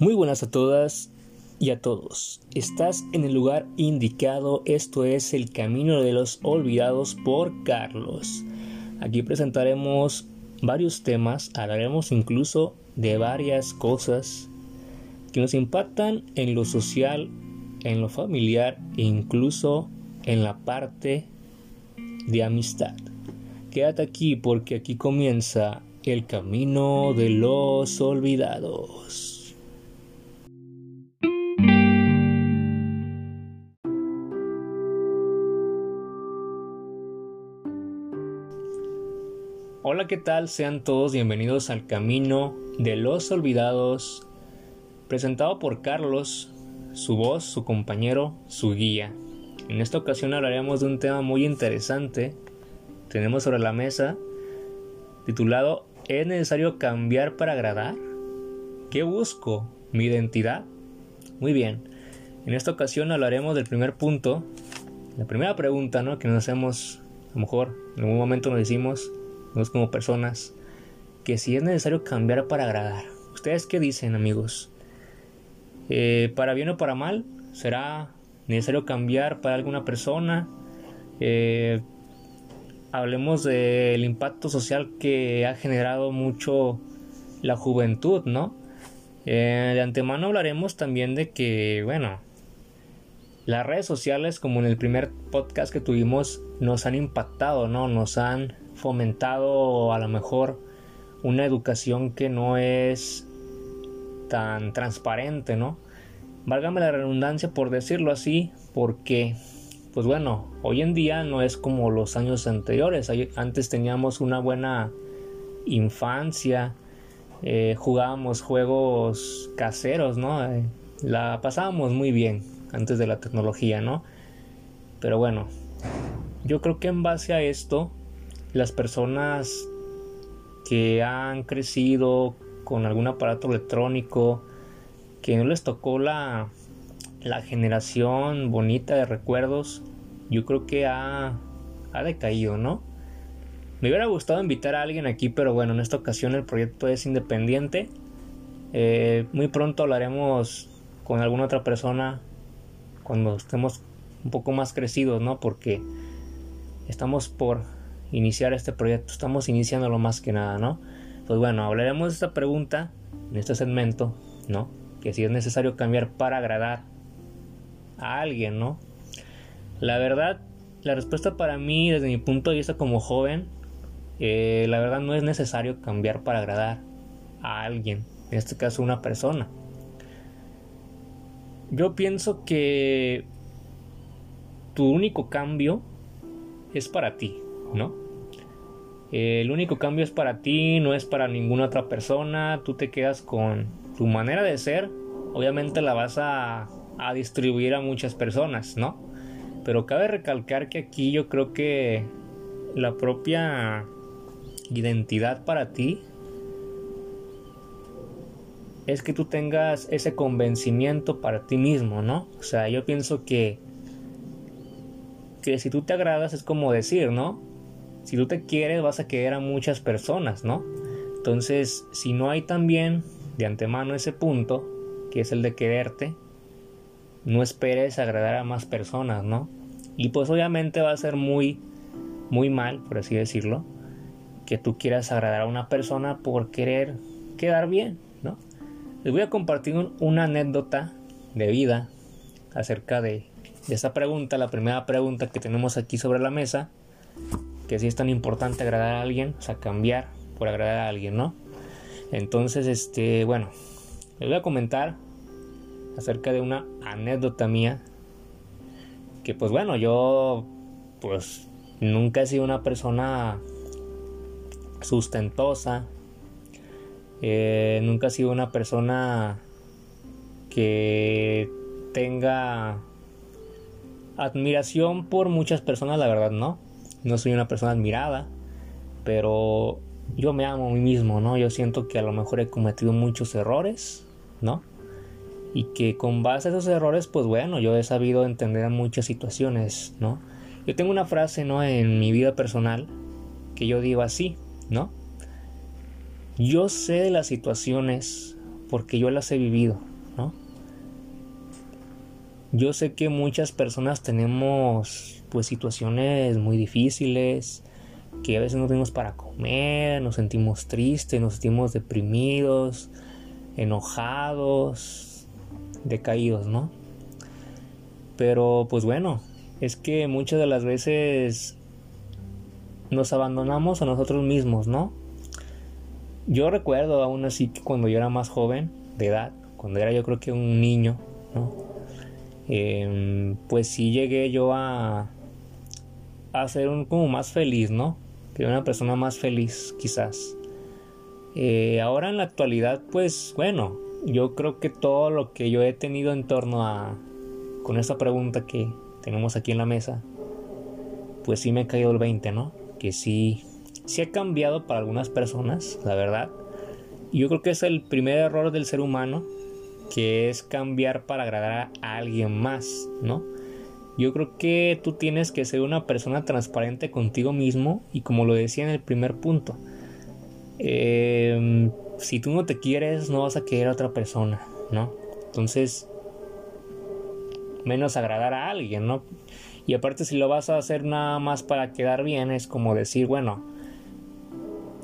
Muy buenas a todas y a todos. Estás en el lugar indicado. Esto es El Camino de los Olvidados por Carlos. Aquí presentaremos varios temas, hablaremos incluso de varias cosas que nos impactan en lo social, en lo familiar e incluso en la parte de amistad. Quédate aquí porque aquí comienza el camino de los olvidados. Hola, ¿qué tal? Sean todos bienvenidos al Camino de los Olvidados, presentado por Carlos, su voz, su compañero, su guía. En esta ocasión hablaremos de un tema muy interesante. Tenemos sobre la mesa titulado ¿Es necesario cambiar para agradar? ¿Qué busco? ¿Mi identidad? Muy bien. En esta ocasión hablaremos del primer punto, la primera pregunta ¿no? que nos hacemos, a lo mejor en algún momento nos decimos, nos como personas, que si es necesario cambiar para agradar. ¿Ustedes qué dicen amigos? Eh, ¿Para bien o para mal? ¿Será necesario cambiar para alguna persona. Eh, hablemos del impacto social que ha generado mucho la juventud, ¿no? Eh, de antemano hablaremos también de que, bueno, las redes sociales, como en el primer podcast que tuvimos, nos han impactado, ¿no? Nos han fomentado a lo mejor una educación que no es tan transparente, ¿no? Válgame la redundancia por decirlo así, porque, pues bueno, hoy en día no es como los años anteriores. Antes teníamos una buena infancia, eh, jugábamos juegos caseros, ¿no? Eh, la pasábamos muy bien antes de la tecnología, ¿no? Pero bueno, yo creo que en base a esto, las personas que han crecido con algún aparato electrónico, que no les tocó la, la generación bonita de recuerdos, yo creo que ha, ha decaído, ¿no? Me hubiera gustado invitar a alguien aquí, pero bueno, en esta ocasión el proyecto es independiente. Eh, muy pronto hablaremos con alguna otra persona cuando estemos un poco más crecidos, ¿no? Porque estamos por iniciar este proyecto, estamos iniciándolo más que nada, ¿no? Pues bueno, hablaremos de esta pregunta en este segmento, ¿no? que si es necesario cambiar para agradar a alguien, ¿no? La verdad, la respuesta para mí, desde mi punto de vista como joven, eh, la verdad no es necesario cambiar para agradar a alguien, en este caso una persona. Yo pienso que tu único cambio es para ti, ¿no? el único cambio es para ti, no es para ninguna otra persona, tú te quedas con tu manera de ser, obviamente la vas a, a distribuir a muchas personas, ¿no? Pero cabe recalcar que aquí yo creo que la propia identidad para ti es que tú tengas ese convencimiento para ti mismo, ¿no? O sea, yo pienso que que si tú te agradas es como decir, ¿no? Si tú te quieres vas a querer a muchas personas, ¿no? Entonces, si no hay también de antemano ese punto, que es el de quererte, no esperes agradar a más personas, ¿no? Y pues obviamente va a ser muy, muy mal, por así decirlo, que tú quieras agradar a una persona por querer quedar bien, ¿no? Les voy a compartir una anécdota de vida acerca de, de esta pregunta, la primera pregunta que tenemos aquí sobre la mesa, que si es tan importante agradar a alguien, o sea, cambiar por agradar a alguien, ¿no? Entonces, este, bueno, les voy a comentar acerca de una anécdota mía que pues bueno, yo pues nunca he sido una persona sustentosa, eh, nunca he sido una persona que tenga admiración por muchas personas, la verdad no, no soy una persona admirada, pero yo me amo a mí mismo, ¿no? Yo siento que a lo mejor he cometido muchos errores, ¿no? Y que con base a esos errores, pues bueno, yo he sabido entender muchas situaciones, ¿no? Yo tengo una frase, ¿no? En mi vida personal que yo digo así, ¿no? Yo sé de las situaciones porque yo las he vivido, ¿no? Yo sé que muchas personas tenemos pues situaciones muy difíciles, que a veces no tenemos para comer, nos sentimos tristes, nos sentimos deprimidos, enojados, decaídos, ¿no? Pero pues bueno, es que muchas de las veces nos abandonamos a nosotros mismos, ¿no? Yo recuerdo aún así que cuando yo era más joven, de edad, cuando era yo creo que un niño, ¿no? Em, pues sí llegué yo a, a ser un, como más feliz, ¿no? Que una persona más feliz, quizás. Eh, ahora en la actualidad, pues bueno, yo creo que todo lo que yo he tenido en torno a, con esta pregunta que tenemos aquí en la mesa, pues sí me ha caído el 20, ¿no? Que sí, sí ha cambiado para algunas personas, la verdad. Yo creo que es el primer error del ser humano que es cambiar para agradar a alguien más, ¿no? Yo creo que tú tienes que ser una persona transparente contigo mismo y como lo decía en el primer punto, em, si tú no te quieres no vas a querer a otra persona, ¿no? Entonces, menos agradar a alguien, ¿no? Y aparte si lo vas a hacer nada más para quedar bien, es como decir, bueno,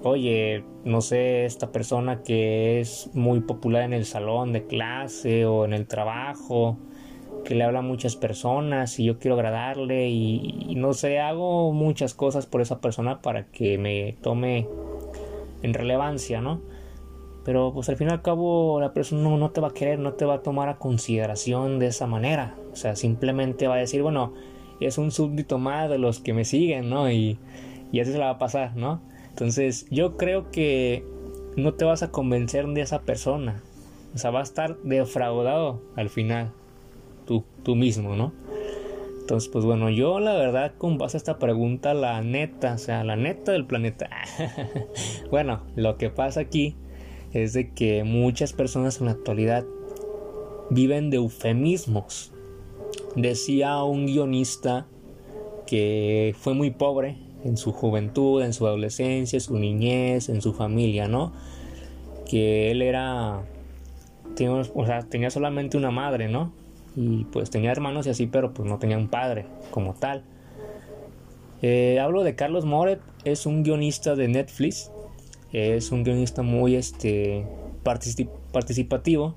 oye, no sé, esta persona que es muy popular en el salón de clase o en el trabajo, que le habla muchas personas y yo quiero agradarle y, no sé, hago muchas cosas por esa persona para que me tome en relevancia, ¿no? Pero pues al fin y al cabo la persona no, no te va a querer, no te va a tomar a consideración de esa manera. O sea, simplemente va a decir, bueno, es un súbdito más de los que me siguen, ¿no? Y, y así se la va a pasar, ¿no? Entonces yo creo que no te vas a convencer de esa persona. O sea, va a estar defraudado al final. Tú, mismo, ¿no? Entonces, pues bueno, yo la verdad con base a esta pregunta, la neta, o sea, la neta del planeta. bueno, lo que pasa aquí es de que muchas personas en la actualidad viven de eufemismos. Decía un guionista que fue muy pobre en su juventud, en su adolescencia, en su niñez, en su familia, ¿no? Que él era, tenía, o sea, tenía solamente una madre, ¿no? Y pues tenía hermanos y así, pero pues no tenía un padre como tal. Eh, hablo de Carlos Moret, es un guionista de Netflix, es un guionista muy este, participativo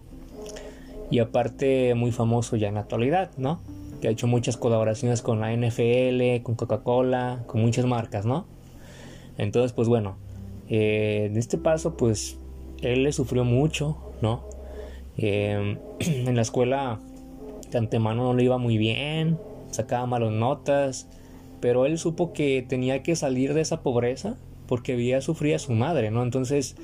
y aparte muy famoso ya en la actualidad, ¿no? que ha hecho muchas colaboraciones con la NFL, con Coca-Cola, con muchas marcas, ¿no? Entonces, pues bueno, eh, en este paso, pues él le sufrió mucho, ¿no? Eh, en la escuela antemano no le iba muy bien, sacaba malas notas, pero él supo que tenía que salir de esa pobreza porque había sufrido a su madre, ¿no? Entonces,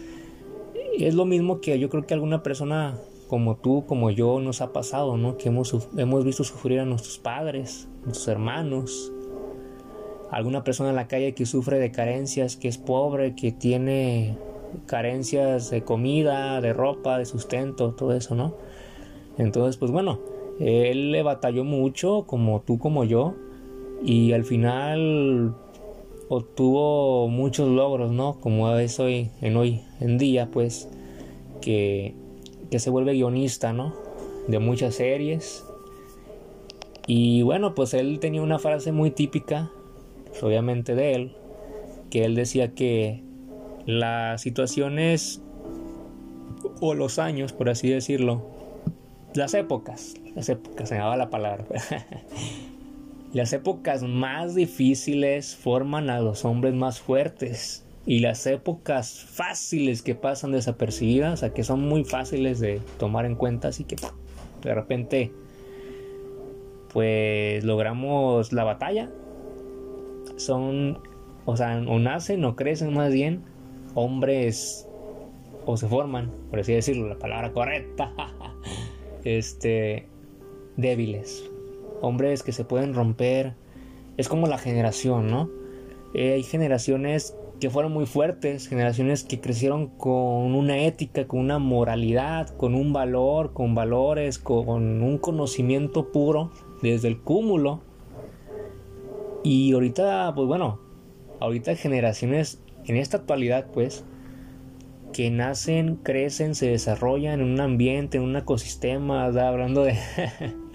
es lo mismo que yo creo que alguna persona como tú, como yo, nos ha pasado, ¿no? Que hemos, hemos visto sufrir a nuestros padres, nuestros hermanos, alguna persona en la calle que sufre de carencias, que es pobre, que tiene carencias de comida, de ropa, de sustento, todo eso, ¿no? Entonces, pues bueno, él le batalló mucho, como tú, como yo, y al final obtuvo muchos logros, ¿no? Como es hoy, en hoy día, pues, que se vuelve guionista, ¿no? De muchas series. Y bueno, pues él tenía una frase muy típica, obviamente de él, que él decía que las situaciones o los años, por así decirlo, las épocas, las épocas, se me daba la palabra, las épocas más difíciles forman a los hombres más fuertes y las épocas fáciles que pasan desapercibidas, sea, que son muy fáciles de tomar en cuenta, así que de repente pues logramos la batalla. Son, o sea, o nacen o crecen más bien hombres o se forman, por así decirlo, la palabra correcta, este, débiles, hombres que se pueden romper, es como la generación, ¿no? Eh, hay generaciones que fueron muy fuertes, generaciones que crecieron con una ética, con una moralidad, con un valor, con valores, con un conocimiento puro desde el cúmulo. Y ahorita, pues bueno, ahorita generaciones en esta actualidad, pues, que nacen, crecen, se desarrollan en un ambiente, en un ecosistema, hablando de,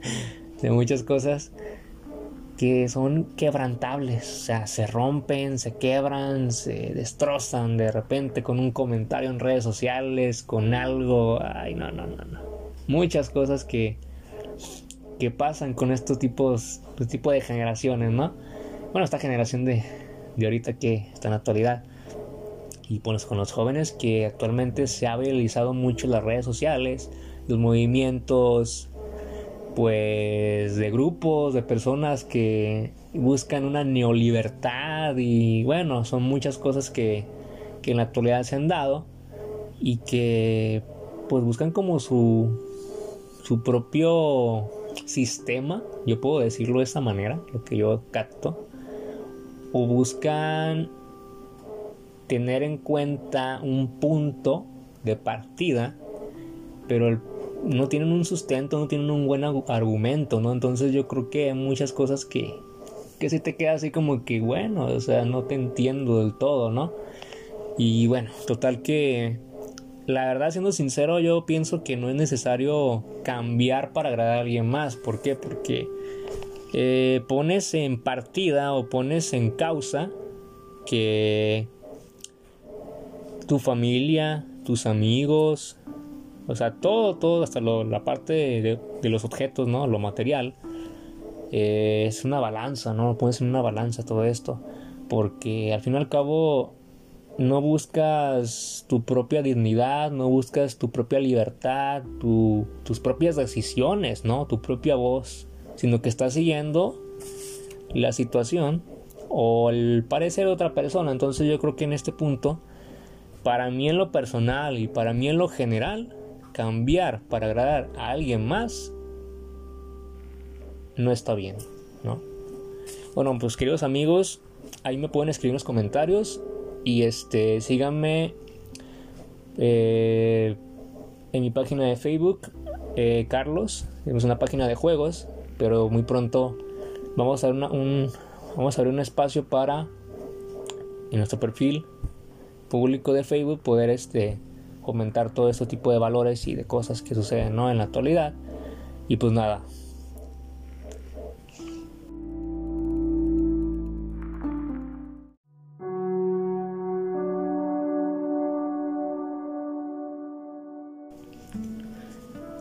de muchas cosas que son quebrantables, o sea, se rompen, se quebran, se destrozan de repente con un comentario en redes sociales, con algo, ay, no, no, no, no. Muchas cosas que, que pasan con estos tipos, este tipo de generaciones, ¿no? Bueno, esta generación de, de ahorita que está en la actualidad. Y pues con los jóvenes que actualmente se ha viralizado mucho las redes sociales, los movimientos pues de grupos, de personas que buscan una neolibertad y bueno, son muchas cosas que, que en la actualidad se han dado y que pues buscan como su, su propio sistema, yo puedo decirlo de esa manera, lo que yo capto, o buscan tener en cuenta un punto de partida, pero el no tienen un sustento, no tienen un buen argumento, ¿no? Entonces yo creo que hay muchas cosas que, que se te queda así como que, bueno, o sea, no te entiendo del todo, ¿no? Y bueno, total que, la verdad, siendo sincero, yo pienso que no es necesario cambiar para agradar a alguien más. ¿Por qué? Porque eh, pones en partida o pones en causa que tu familia, tus amigos, o sea, todo, todo, hasta la parte de, los objetos, ¿no? Lo material. Eh, es una balanza, ¿no? Puede ser una balanza todo esto. Porque al fin y al cabo no buscas tu propia dignidad, no buscas tu propia libertad, tus propias decisiones, ¿no? Tu propia voz, sino que estás siguiendo la situación o el parecer de otra persona. Entonces yo creo que en este punto, para mí en lo personal y para mí en lo general, cambiar para agradar a alguien más no está bien, ¿no? Bueno, pues queridos amigos, ahí me pueden escribir en los comentarios y este síganme eh, en mi página de Facebook, eh, Carlos, es una página de juegos, pero muy pronto vamos a un vamos a abrir un espacio para en nuestro perfil público de Facebook poder este comentar todo este tipo de valores y de cosas que suceden ¿no? en la actualidad. Y pues nada.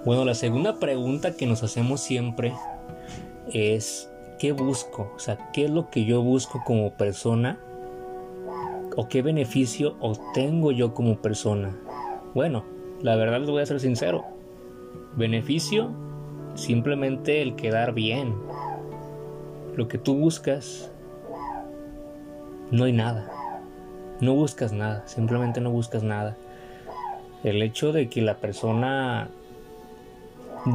Bueno, la segunda pregunta que nos hacemos siempre es, ¿qué busco? O sea, ¿qué es lo que yo busco como persona? ¿O qué beneficio obtengo yo como persona? Bueno, la verdad les voy a ser sincero. Beneficio, simplemente el quedar bien. Lo que tú buscas, no hay nada. No buscas nada, simplemente no buscas nada. El hecho de que la persona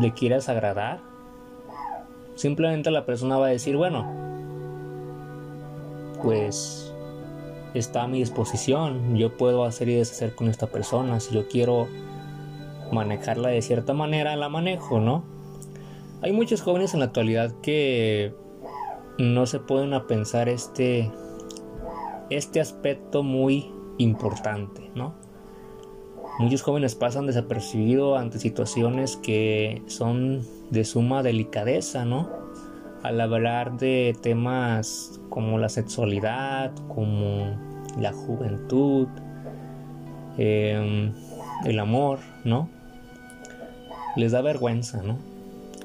le quieras agradar, simplemente la persona va a decir, bueno, pues está a mi disposición. Yo puedo hacer y deshacer con esta persona. Si yo quiero manejarla de cierta manera, la manejo, ¿no? Hay muchos jóvenes en la actualidad que no se pueden a pensar este, este aspecto muy importante, ¿no? Muchos jóvenes pasan desapercibidos ante situaciones que son de suma delicadeza, ¿no? Al hablar de temas como la sexualidad, como la juventud, em, el amor, ¿no? Les da vergüenza, ¿no?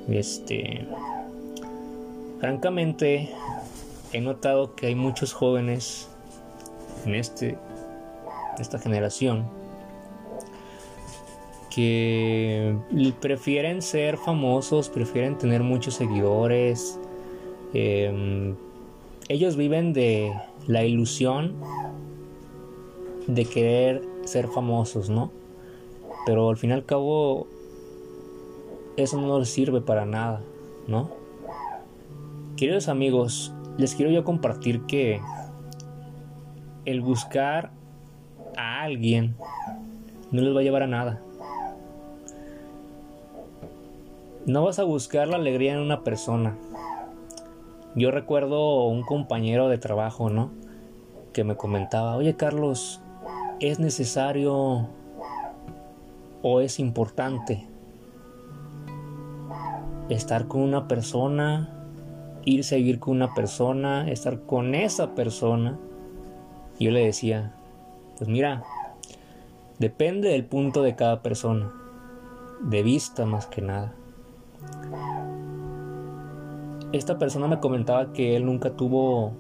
Este, francamente, he notado que hay muchos jóvenes en este, esta generación que prefieren ser famosos, prefieren tener muchos seguidores, eh, ellos viven de la ilusión de querer ser famosos, ¿no? Pero al fin y al cabo eso no les sirve para nada, ¿no? Queridos amigos, les quiero yo compartir que el buscar a alguien no les va a llevar a nada. No vas a buscar la alegría en una persona, yo recuerdo un compañero de trabajo, ¿no? Que me comentaba, oye Carlos, es necesario o es importante estar con una persona, ir seguir con una persona, estar con esa persona. Yo le decía, pues mira, depende del punto de cada persona, de vista más que nada. Esta persona me comentaba que él nunca tuvo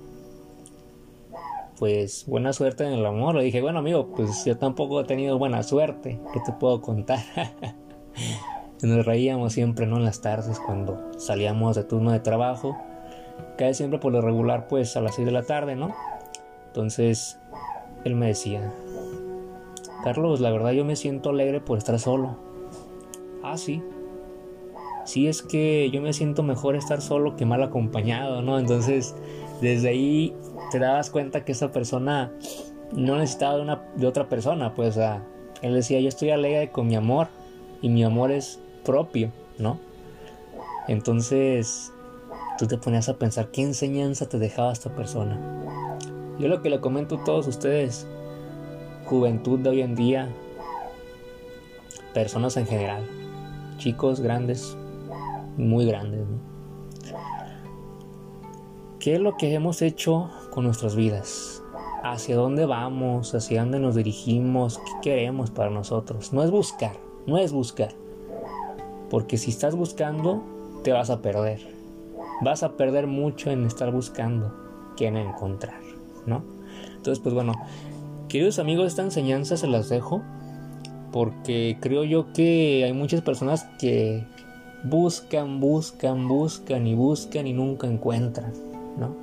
pues buena suerte en el amor. Le dije, bueno amigo, pues yo tampoco he tenido buena suerte. ¿Qué te puedo contar? Nos reíamos siempre, ¿no? En las tardes cuando salíamos de turno de trabajo. Cae siempre por lo regular, pues a las 6 de la tarde, ¿no? Entonces, él me decía, Carlos, la verdad yo me siento alegre por estar solo. Ah, sí. Sí, es que yo me siento mejor estar solo que mal acompañado, ¿no? Entonces, desde ahí te dabas cuenta que esa persona no necesitaba de, una, de otra persona, pues, él decía, yo estoy alegre con mi amor y mi amor es propio, ¿no? Entonces, tú te ponías a pensar qué enseñanza te dejaba esta persona. Yo lo que le comento a todos ustedes, juventud de hoy en día, personas en general, chicos grandes, muy grandes, ¿no? ¿Qué es lo que hemos hecho con nuestras vidas? ¿Hacia dónde vamos? ¿Hacia dónde nos dirigimos? ¿Qué queremos para nosotros? No es buscar, no es buscar. Porque si estás buscando, te vas a perder. Vas a perder mucho en estar buscando que en encontrar, ¿no? Entonces, pues bueno, queridos amigos, esta enseñanza se las dejo porque creo yo que hay muchas personas que buscan, buscan, buscan y buscan y nunca encuentran. ¿no?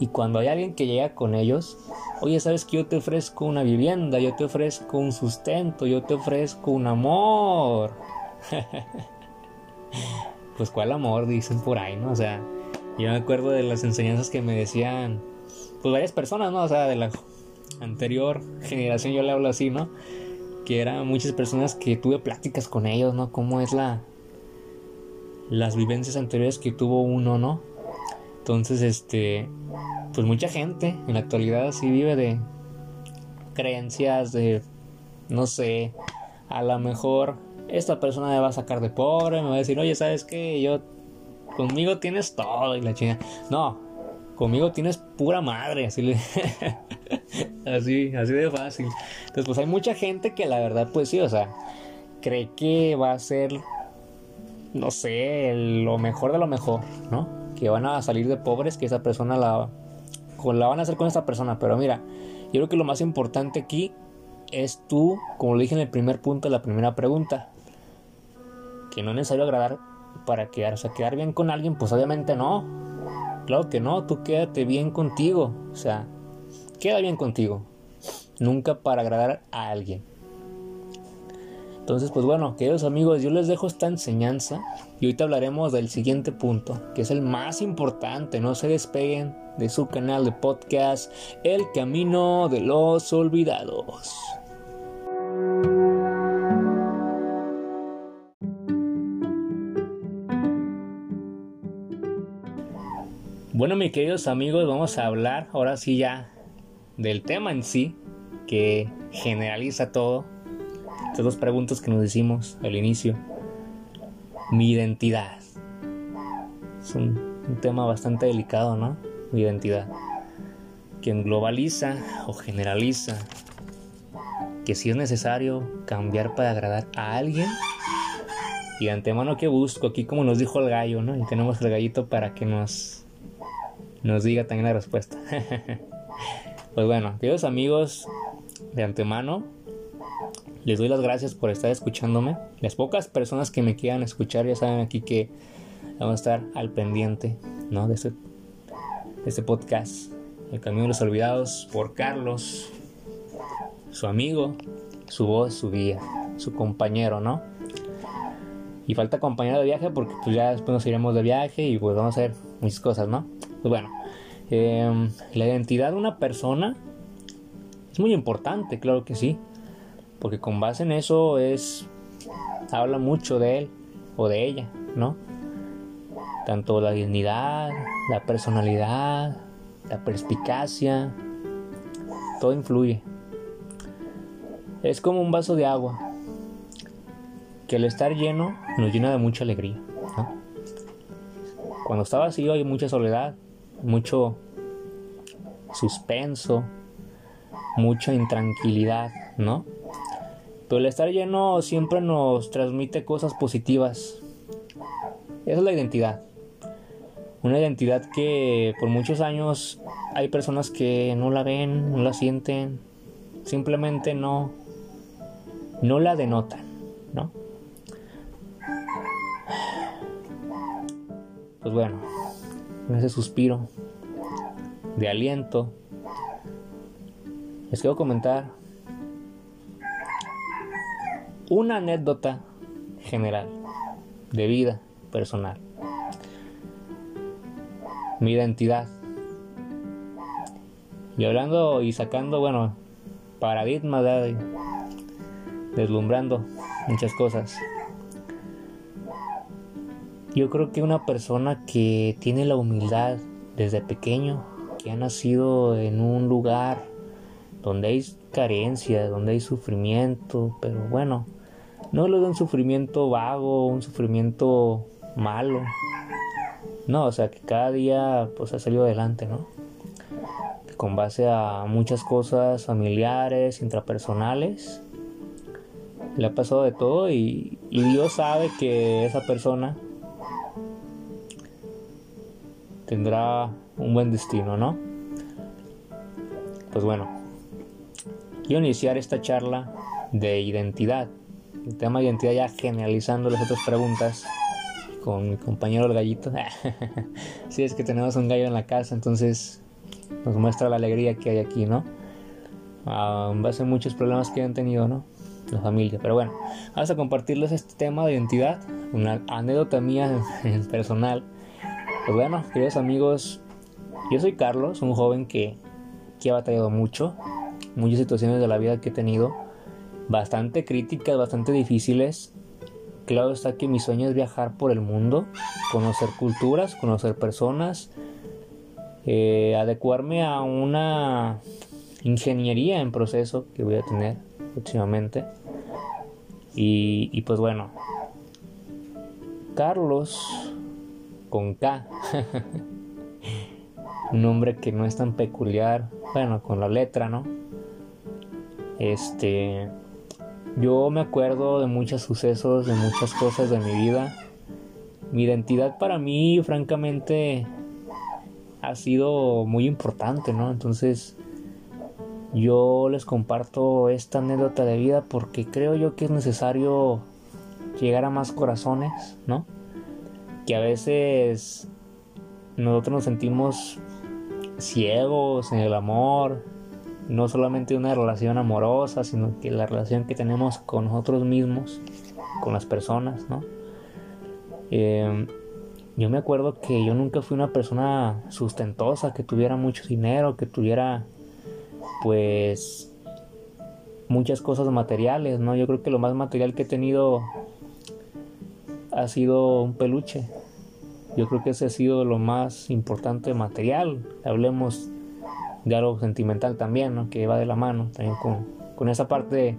Y cuando hay alguien que llega con ellos, oye, sabes que yo te ofrezco una vivienda, yo te ofrezco un sustento, yo te ofrezco un amor. pues cuál amor, dicen por ahí, ¿no? O sea, yo me acuerdo de las enseñanzas que me decían, pues varias personas, ¿no? O sea, de la anterior generación yo le hablo así, ¿no? Que eran muchas personas que tuve pláticas con ellos, ¿no? Cómo es la las vivencias anteriores que tuvo uno, ¿no? Entonces, este, pues mucha gente en la actualidad sí vive de creencias de, no sé, a lo mejor esta persona me va a sacar de pobre, me va a decir, oye, ¿sabes qué? Yo, conmigo tienes todo y la china. No, conmigo tienes pura madre, así, así, así de fácil. Entonces, pues hay mucha gente que la verdad, pues sí, o sea, cree que va a ser, no sé, lo mejor de lo mejor, ¿no? que van a salir de pobres, que esa persona la, la van a hacer con esa persona. Pero mira, yo creo que lo más importante aquí es tú, como lo dije en el primer punto la primera pregunta, que no es necesario agradar para quedar, o sea, quedar bien con alguien, pues obviamente no. Claro que no, tú quédate bien contigo, o sea, queda bien contigo, nunca para agradar a alguien. Entonces, pues bueno, queridos amigos, yo les dejo esta enseñanza y ahorita hablaremos del siguiente punto, que es el más importante. No se despeguen de su canal de podcast, El Camino de los Olvidados. Bueno, mis queridos amigos, vamos a hablar ahora sí ya del tema en sí, que generaliza todo estas dos preguntas que nos decimos al inicio. Mi identidad. Es un, tema bastante delicado, ¿no? Mi identidad. Quien globaliza o generaliza que si es necesario cambiar para agradar a alguien. Y de antemano que busco, aquí como nos dijo el gallo, ¿no? Y tenemos el gallito para que nos, nos diga también la respuesta. pues bueno, queridos amigos, de antemano, les doy las gracias por estar escuchándome. Las pocas personas que me quieran escuchar ya saben aquí que vamos a estar al pendiente ¿no? de, este, este podcast. El Camino de los Olvidados por Carlos, su amigo, su voz, su guía, su compañero, ¿no? Y falta compañero de viaje porque pues ya después nos iremos de viaje y pues vamos a hacer muchas cosas, ¿no? Pues bueno, em, la identidad de una persona es muy importante, claro que sí porque con base en eso es habla mucho de él o de ella, ¿no? Tanto la dignidad, la personalidad, la perspicacia, todo influye. Es como un vaso de agua, que al estar lleno nos llena de mucha alegría. Cuando está vacío hay mucha soledad, mucho suspenso, mucha intranquilidad, ¿no? Pero el estar lleno siempre nos transmite cosas positivas. Esa es la identidad. Una identidad que por muchos años hay personas que no la ven, no la sienten, simplemente no, no la denotan, ¿no? Pues bueno, ese suspiro de aliento, les quiero comentar una anécdota general de vida personal. Mi identidad. Y hablando y sacando, bueno, paradigmas, de, deslumbrando muchas cosas. Yo creo que una persona que tiene la humildad desde pequeño, que ha nacido en un lugar donde hay carencia, donde hay sufrimiento, pero bueno, no lo de un sufrimiento vago, un sufrimiento malo. No, o sea que cada día pues ha salido adelante, ¿no? Con base a muchas cosas familiares, intrapersonales. Le ha pasado de todo y, y Dios sabe que esa persona tendrá un buen destino, ¿no? Pues bueno, quiero iniciar esta charla de identidad. El tema de identidad ya generalizando las otras preguntas con mi compañero el gallito. sí, es que tenemos un gallo en la casa, entonces nos muestra la alegría que hay aquí, ¿no? a base a muchos problemas que han tenido, ¿no? La familia. Pero bueno, vamos a compartirles este tema de identidad, una anécdota mía personal pues bueno, queridos amigos, yo soy Carlos, un joven que, que ha batallado mucho, muchas situaciones de la vida que he tenido, bastante críticas, bastante difíciles. Claro está que mi sueño es viajar por el mundo, conocer culturas, conocer personas, eh, adecuarme a una ingeniería en proceso que voy a tener próximamente. Y, y pues bueno, Carlos con K. nombre que no es tan peculiar, bueno, con la letra, ¿no? Este, yo me acuerdo de muchos sucesos, de muchas cosas de mi vida. Mi identidad para mí, francamente, ha sido muy importante, ¿no? Entonces, yo les comparto esta anécdota de vida porque creo yo que es necesario llegar a más corazones, ¿no? que a veces nosotros nos sentimos ciegos en el amor, no solamente una relación amorosa, sino que la relación que tenemos con nosotros mismos, con las personas, ¿no? Em, yo me acuerdo que yo nunca fui una persona sustentosa, que tuviera mucho dinero, que tuviera, pues, muchas cosas materiales, ¿no? Yo creo que lo más material que he tenido ha sido un peluche, yo creo que ese ha sido lo más importante material. Hablemos de algo sentimental también, ¿no? Que va de la mano también con, con esa parte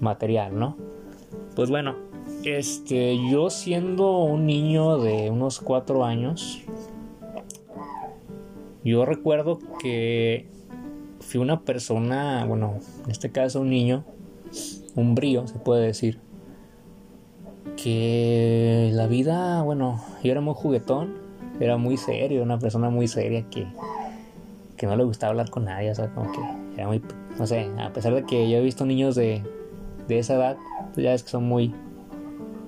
material, ¿no? Pues bueno, este, yo siendo un niño de unos cuatro años, yo recuerdo que fui una persona, bueno, en este caso un niño, un brío, se puede decir, que la vida, bueno, yo era muy juguetón, era muy serio, una persona muy seria que, que no le gustaba hablar con nadie, o sea, como que era muy, no sé, a pesar de que yo he visto niños de, de esa edad, pues ya es que son muy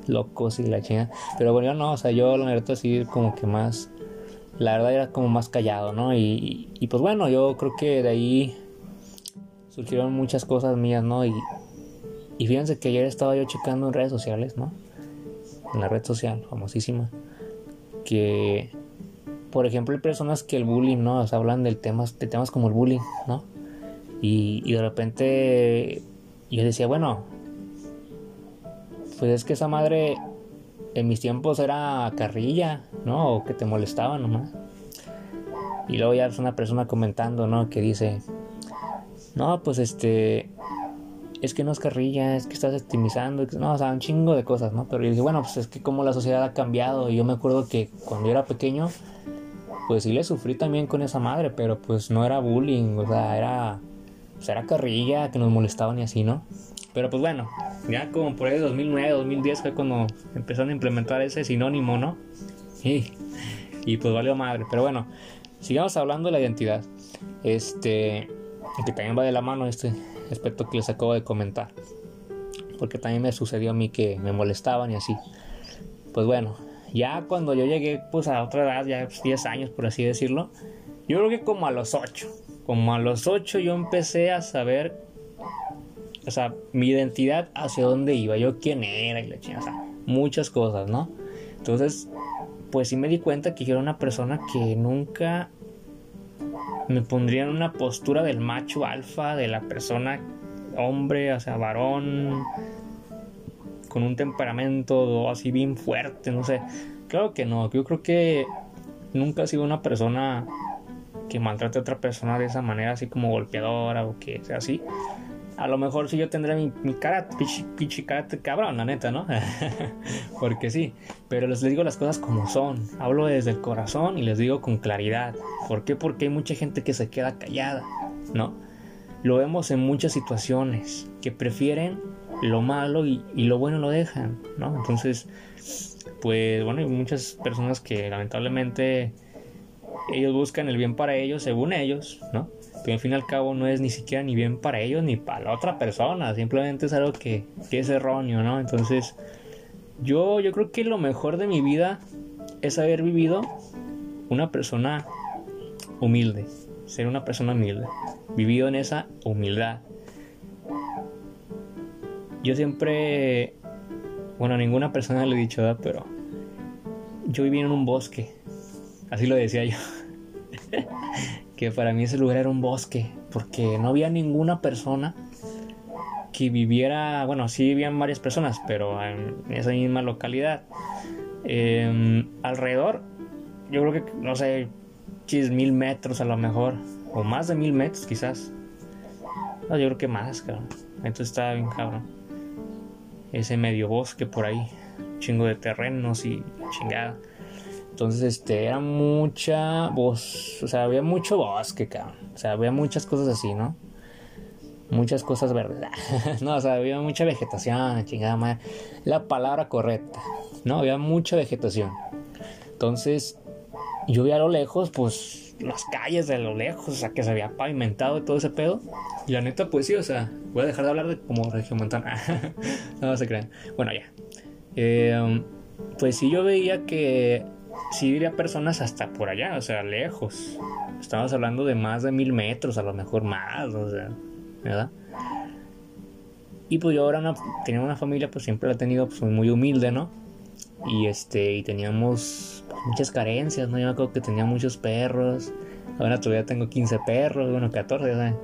locos y la china, pero bueno, yo no, o sea, yo la verdad así como que más, la verdad era como más callado, ¿no? Y, y pues bueno, yo creo que de ahí surgieron muchas cosas mías, ¿no? Y, y fíjense que ayer estaba yo checando en redes sociales, ¿no? en la red social famosísima, que, por ejemplo, hay personas que el bullying, ¿no? O sea, hablan del temas, de temas como el bullying, ¿no? Y, y de repente yo decía, bueno, pues es que esa madre en mis tiempos era carrilla, ¿no? O que te molestaba nomás. Y luego ya es una persona comentando, ¿no? Que dice, no, pues este, es que no es carrilla, es que estás optimizando, no, o sea, un chingo de cosas, ¿no? Pero yo dije, bueno, pues es que como la sociedad ha cambiado y yo me acuerdo que cuando yo era pequeño, pues sí le sufrí también con esa madre, pero pues no era bullying, o sea, era, pues era carrilla que nos molestaban y así, ¿no? Pero pues bueno, ya como por ahí 2009, 2010 fue cuando empezaron a implementar ese sinónimo, ¿no? Y, y pues valió madre, pero bueno, sigamos hablando de la identidad. Este, que también va de la mano este aspecto que les acabo de comentar. Porque también me sucedió a mí que me molestaban y así. Pues bueno, ya cuando yo llegué pues a otra edad, ya 10 años por así decirlo, yo creo que como a los 8, como a los 8 yo empecé a saber, o sea, mi identidad hacia dónde iba, yo quién era y la chingada, o sea, muchas cosas, ¿no? Entonces, pues sí me di cuenta que yo era una persona que nunca me pondría en una postura del macho alfa, de la persona hombre, o sea, varón, con un temperamento así bien fuerte, no sé. Claro que no, yo creo que nunca he sido una persona que maltrate a otra persona de esa manera, así como golpeadora o que sea así. A lo mejor sí yo tendré mi, mi cara, pichi, cara cabrón, la neta, ¿no? Porque sí, pero les digo las cosas como son. Hablo desde el corazón y les digo con claridad. ¿Por qué? Porque hay mucha gente que se queda callada, ¿no? Lo vemos en muchas situaciones, que prefieren lo malo y, lo bueno lo dejan, ¿no? Entonces, pues bueno, hay muchas personas que lamentablemente ellos buscan el bien para ellos, según ellos, ¿no? Pero al fin y al cabo no es ni siquiera ni bien para ellos ni para la otra persona, simplemente es algo que, que es erróneo, ¿no? Entonces, yo, yo creo que lo mejor de mi vida es haber vivido una persona humilde, ser una persona humilde, vivido en esa humildad. Yo siempre, bueno, ninguna persona le he dicho, ¿verdad? pero yo viví en un bosque, así lo decía yo. que para mí ese lugar era un bosque, porque no había ninguna persona que viviera, bueno, sí vivían varias personas, pero en esa misma localidad. Em, alrededor, yo creo que, no sé, mil metros a lo mejor, o más de mil metros quizás. No, yo creo que más, cabrón. Entonces estaba bien cabrón. Ese medio bosque por ahí, chingo de terrenos y chingada. Entonces, este, era mucha voz, o sea, había mucho bosque, cabrón. O sea, había muchas cosas así, ¿no? Muchas cosas verdes. no, o sea, había mucha vegetación, chingada madre. La palabra correcta, ¿no? Había mucha vegetación. Entonces, yo vi a lo lejos, pues, las calles de lo lejos, o sea, que se había pavimentado y todo ese pedo. Y la neta, pues sí, o sea, voy a dejar de hablar de como regiomontana. no se crean. Bueno, ya. Eh, pues sí, yo veía que sí había personas hasta por allá, o sea, lejos. Estamos hablando de más de mil metros, a lo mejor más, o sea, ¿verdad? Y pues yo ahora tenía una familia, pues siempre la he tenido pues, muy humilde, ¿no? Y este, y teníamos muchas carencias, ¿no? Yo me acuerdo que tenía muchos perros. Ahora todavía tengo 15 perros, bueno, 14, ¿sabes?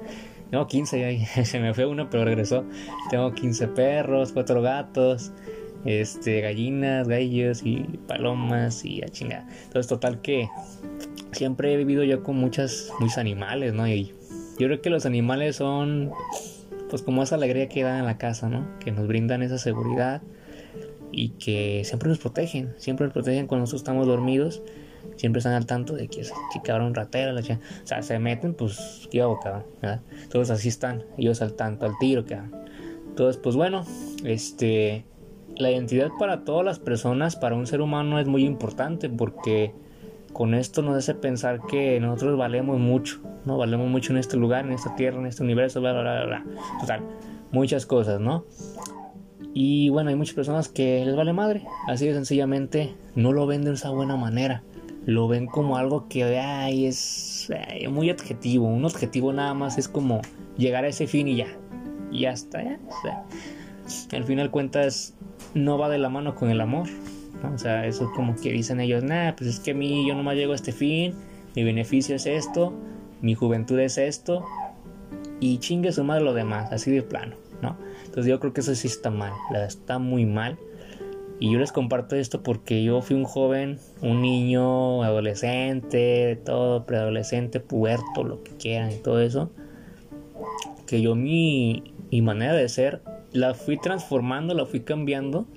No, 15, ya, se me fue uno, pero regresó. Tengo 15 perros, 4 gatos este, gallinas, gallos y palomas y a chingada. Entonces, total que siempre he vivido yo con muchas, muchos animales, ¿no? Y yo creo que los animales son, pues, como esa alegría que dan en la casa, ¿no? Que nos brindan esa seguridad y que siempre nos protegen, siempre nos protegen cuando nosotros estamos dormidos. Siempre están al tanto de que es cabrón ratera, la o sea, se meten, pues, qué hago, cabrón. Todos así están, ellos al tanto, al tiro, cabrón. Entonces, pues bueno, este, la identidad para todas las personas, para un ser humano es muy importante porque con esto nos hace pensar que nosotros valemos mucho, ¿no? Valemos mucho en este lugar, en esta tierra, en este universo, bla, bla, bla, bla. Total, muchas cosas, ¿no? Y bueno, hay muchas personas que les vale madre, así de sencillamente no lo ven de esa buena manera, lo ven como algo que ay, es muy objetivo, un objetivo nada más es como llegar a ese fin y ya, y ya está, ya. al final cuentas no va de la mano con el amor. O sea, eso como que dicen ellos, nah, pues es que a mí yo nomás llego a este fin, mi beneficio es esto, mi juventud es esto, y chingue su madre lo demás, así de plano, ¿no? Entonces yo creo que eso sí está mal, está muy mal. Y yo les comparto esto porque yo fui un joven, un niño, adolescente, todo, preadolescente, puerto, lo que quieran y todo eso. Que yo mi, y manera de ser la fui transformando, la fui cambiando,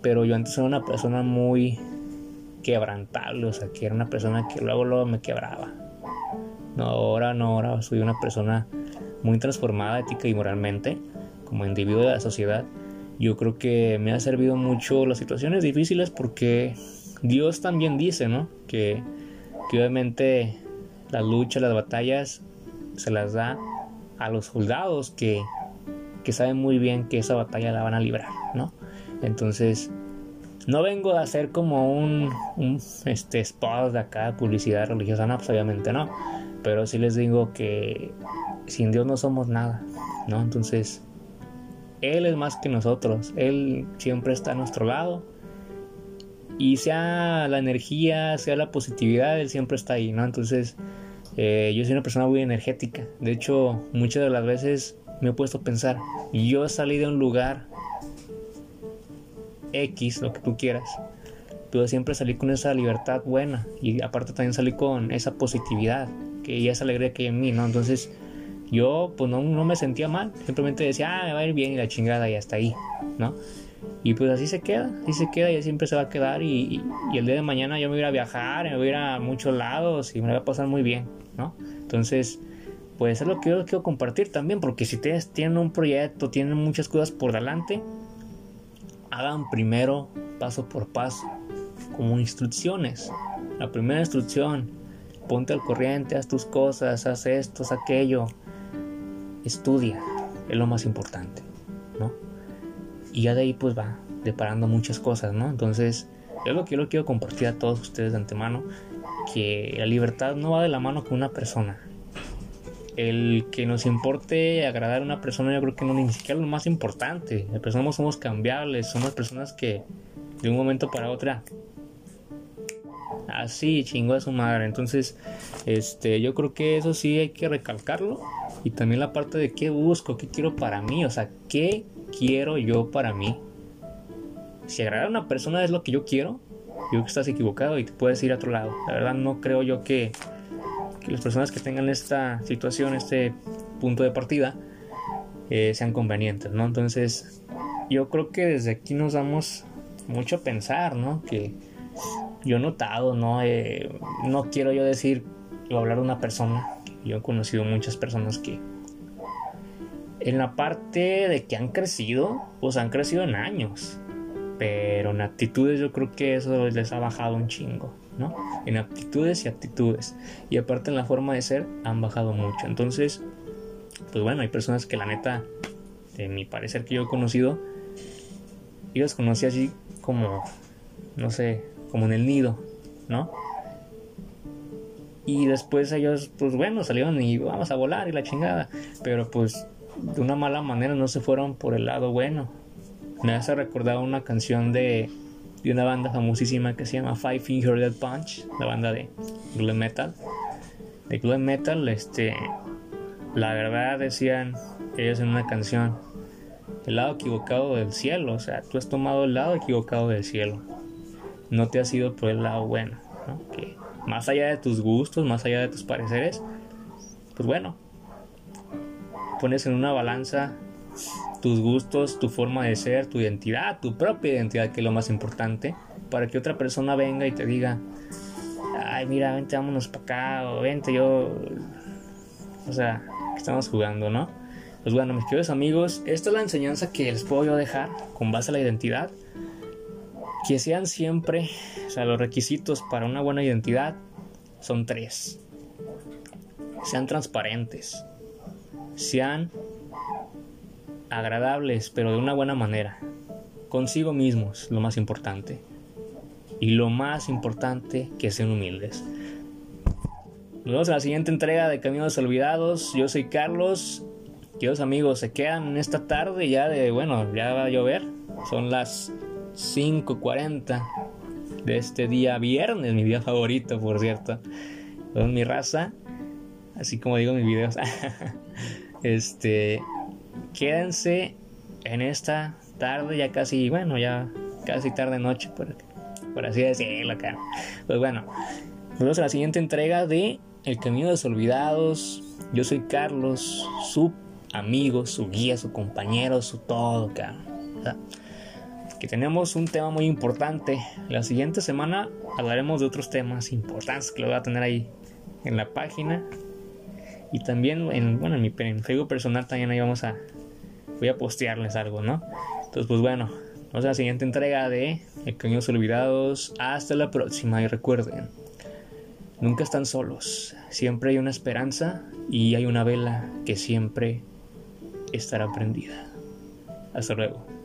pero yo antes era una persona muy quebrantable, o sea, que era una persona que luego, luego me quebraba. No, ahora no, ahora soy una persona muy transformada ética y moralmente, como individuo de la sociedad. Yo creo que me ha servido mucho las situaciones difíciles porque Dios también dice, ¿no? Que, que obviamente las luchas, las batallas se las da a los soldados que, que saben muy bien que esa batalla la van a librar, ¿no? Entonces, no vengo a hacer como un, un este, spot de acá, publicidad religiosa, no, pues obviamente no. Pero sí les digo que sin Dios no somos nada, ¿no? Entonces, Él es más que nosotros, Él siempre está a nuestro lado. Y sea la energía, sea la positividad, Él siempre está ahí, ¿no? Entonces, eh, yo soy una persona muy energética. De hecho, muchas de las veces me he puesto a pensar, yo salí de un lugar X, lo que tú quieras, pero siempre salí con esa libertad buena y aparte también salí con esa positividad, que ya esa alegría que hay en mí, ¿no? Entonces, yo pues no, no, me sentía mal, simplemente decía, ah, me va a ir bien y la chingada y hasta ahí, ¿no? Y pues así se queda, así se queda y siempre se va a quedar y, el día de mañana yo me voy a ir a viajar, me voy a muchos lados y me va a pasar muy bien, ¿no? Entonces, pues es lo que yo quiero compartir también, porque si ustedes tienen un proyecto, tienen muchas cosas por delante, hagan primero paso por paso, como instrucciones. La primera instrucción, ponte al corriente, haz tus cosas, haz esto, haz aquello, estudia, es lo más importante, ¿no? Y ya de ahí pues va deparando muchas cosas, ¿no? Entonces, es lo que yo quiero compartir a todos ustedes de antemano, que la libertad no va de la mano con una persona. El que nos importe agradar a una persona yo creo que no ni siquiera lo más importante. Las personas somos cambiables, somos personas que de un momento para otra así chingó a su madre. Entonces, este, yo creo que eso sí hay que recalcarlo y también la parte de qué busco, qué quiero para mí, o sea, qué quiero yo para mí. Si agradar a una persona es lo que yo quiero, yo creo que estás equivocado y te puedes ir a otro lado. La verdad no creo yo que, que las personas que tengan esta situación, este punto de partida, eh, sean convenientes, ¿no? Entonces, yo creo que desde aquí nos damos mucho a pensar, ¿no? Que yo he notado, ¿no? Eh, no quiero yo decir o hablar de una persona, yo he conocido muchas personas que en la parte de que han crecido, pues han crecido en años. Pero en actitudes yo creo que eso les ha bajado un chingo, ¿no? En aptitudes y actitudes. Y aparte en la forma de ser han bajado mucho. Entonces, pues bueno, hay personas que la neta, de mi parecer que yo he conocido, yo los conocí así como, no sé, como en el nido, ¿no? Y después ellos, pues bueno, salieron y vamos a volar y la chingada. Pero pues de una mala manera no se fueron por el lado bueno. Me hace recordar una canción de, de una banda famosísima que se llama Five Finger Dead Punch, la banda de glam metal. De glam metal, este, la verdad decían ellos en una canción, el lado equivocado del cielo, o sea, tú has tomado el lado equivocado del cielo. No te has ido por el lado bueno, ¿no? Más allá de tus gustos, más allá de tus pareceres, pues bueno, pones en una balanza tus gustos, tu forma de ser, tu identidad, tu propia identidad, que es lo más importante, para que otra persona venga y te diga, ay, mira, vente, vámonos para acá, o vente, yo, o sea, estamos jugando, ¿no? Pues bueno, mis queridos amigos, esta es la enseñanza que les puedo yo dejar con base a la identidad que sean siempre, o sea, los requisitos para una buena identidad son tres. Sean transparentes, sean agradables, pero de una buena manera. Consigo mismos, lo más importante. Y lo más importante, que sean humildes. Nos vemos en la siguiente entrega de Caminos Olvidados. Yo soy Carlos. Queridos amigos, se quedan en esta tarde ya de, bueno, ya va a llover. Son las 5.40 de este día viernes, mi día favorito, por cierto. Con mi raza, así como digo mis videos. este, quédense en esta tarde, ya casi, bueno, ya casi tarde noche, por, así decirlo acá. Pues bueno, nos vemos en la siguiente entrega de El Camino de los Olvidados. Yo soy Carlos, su amigo, su guía, su compañero, su todo, que tenemos un tema muy importante. La siguiente semana hablaremos de otros temas importantes que lo voy a tener ahí en la página. Y también en, bueno, en mi Facebook personal también ahí vamos a... Voy a postearles algo, ¿no? Entonces, pues bueno, vamos a la siguiente entrega de Pequeños Olvidados. Hasta la próxima y recuerden, nunca están solos. Siempre hay una esperanza y hay una vela que siempre estará prendida. Hasta luego.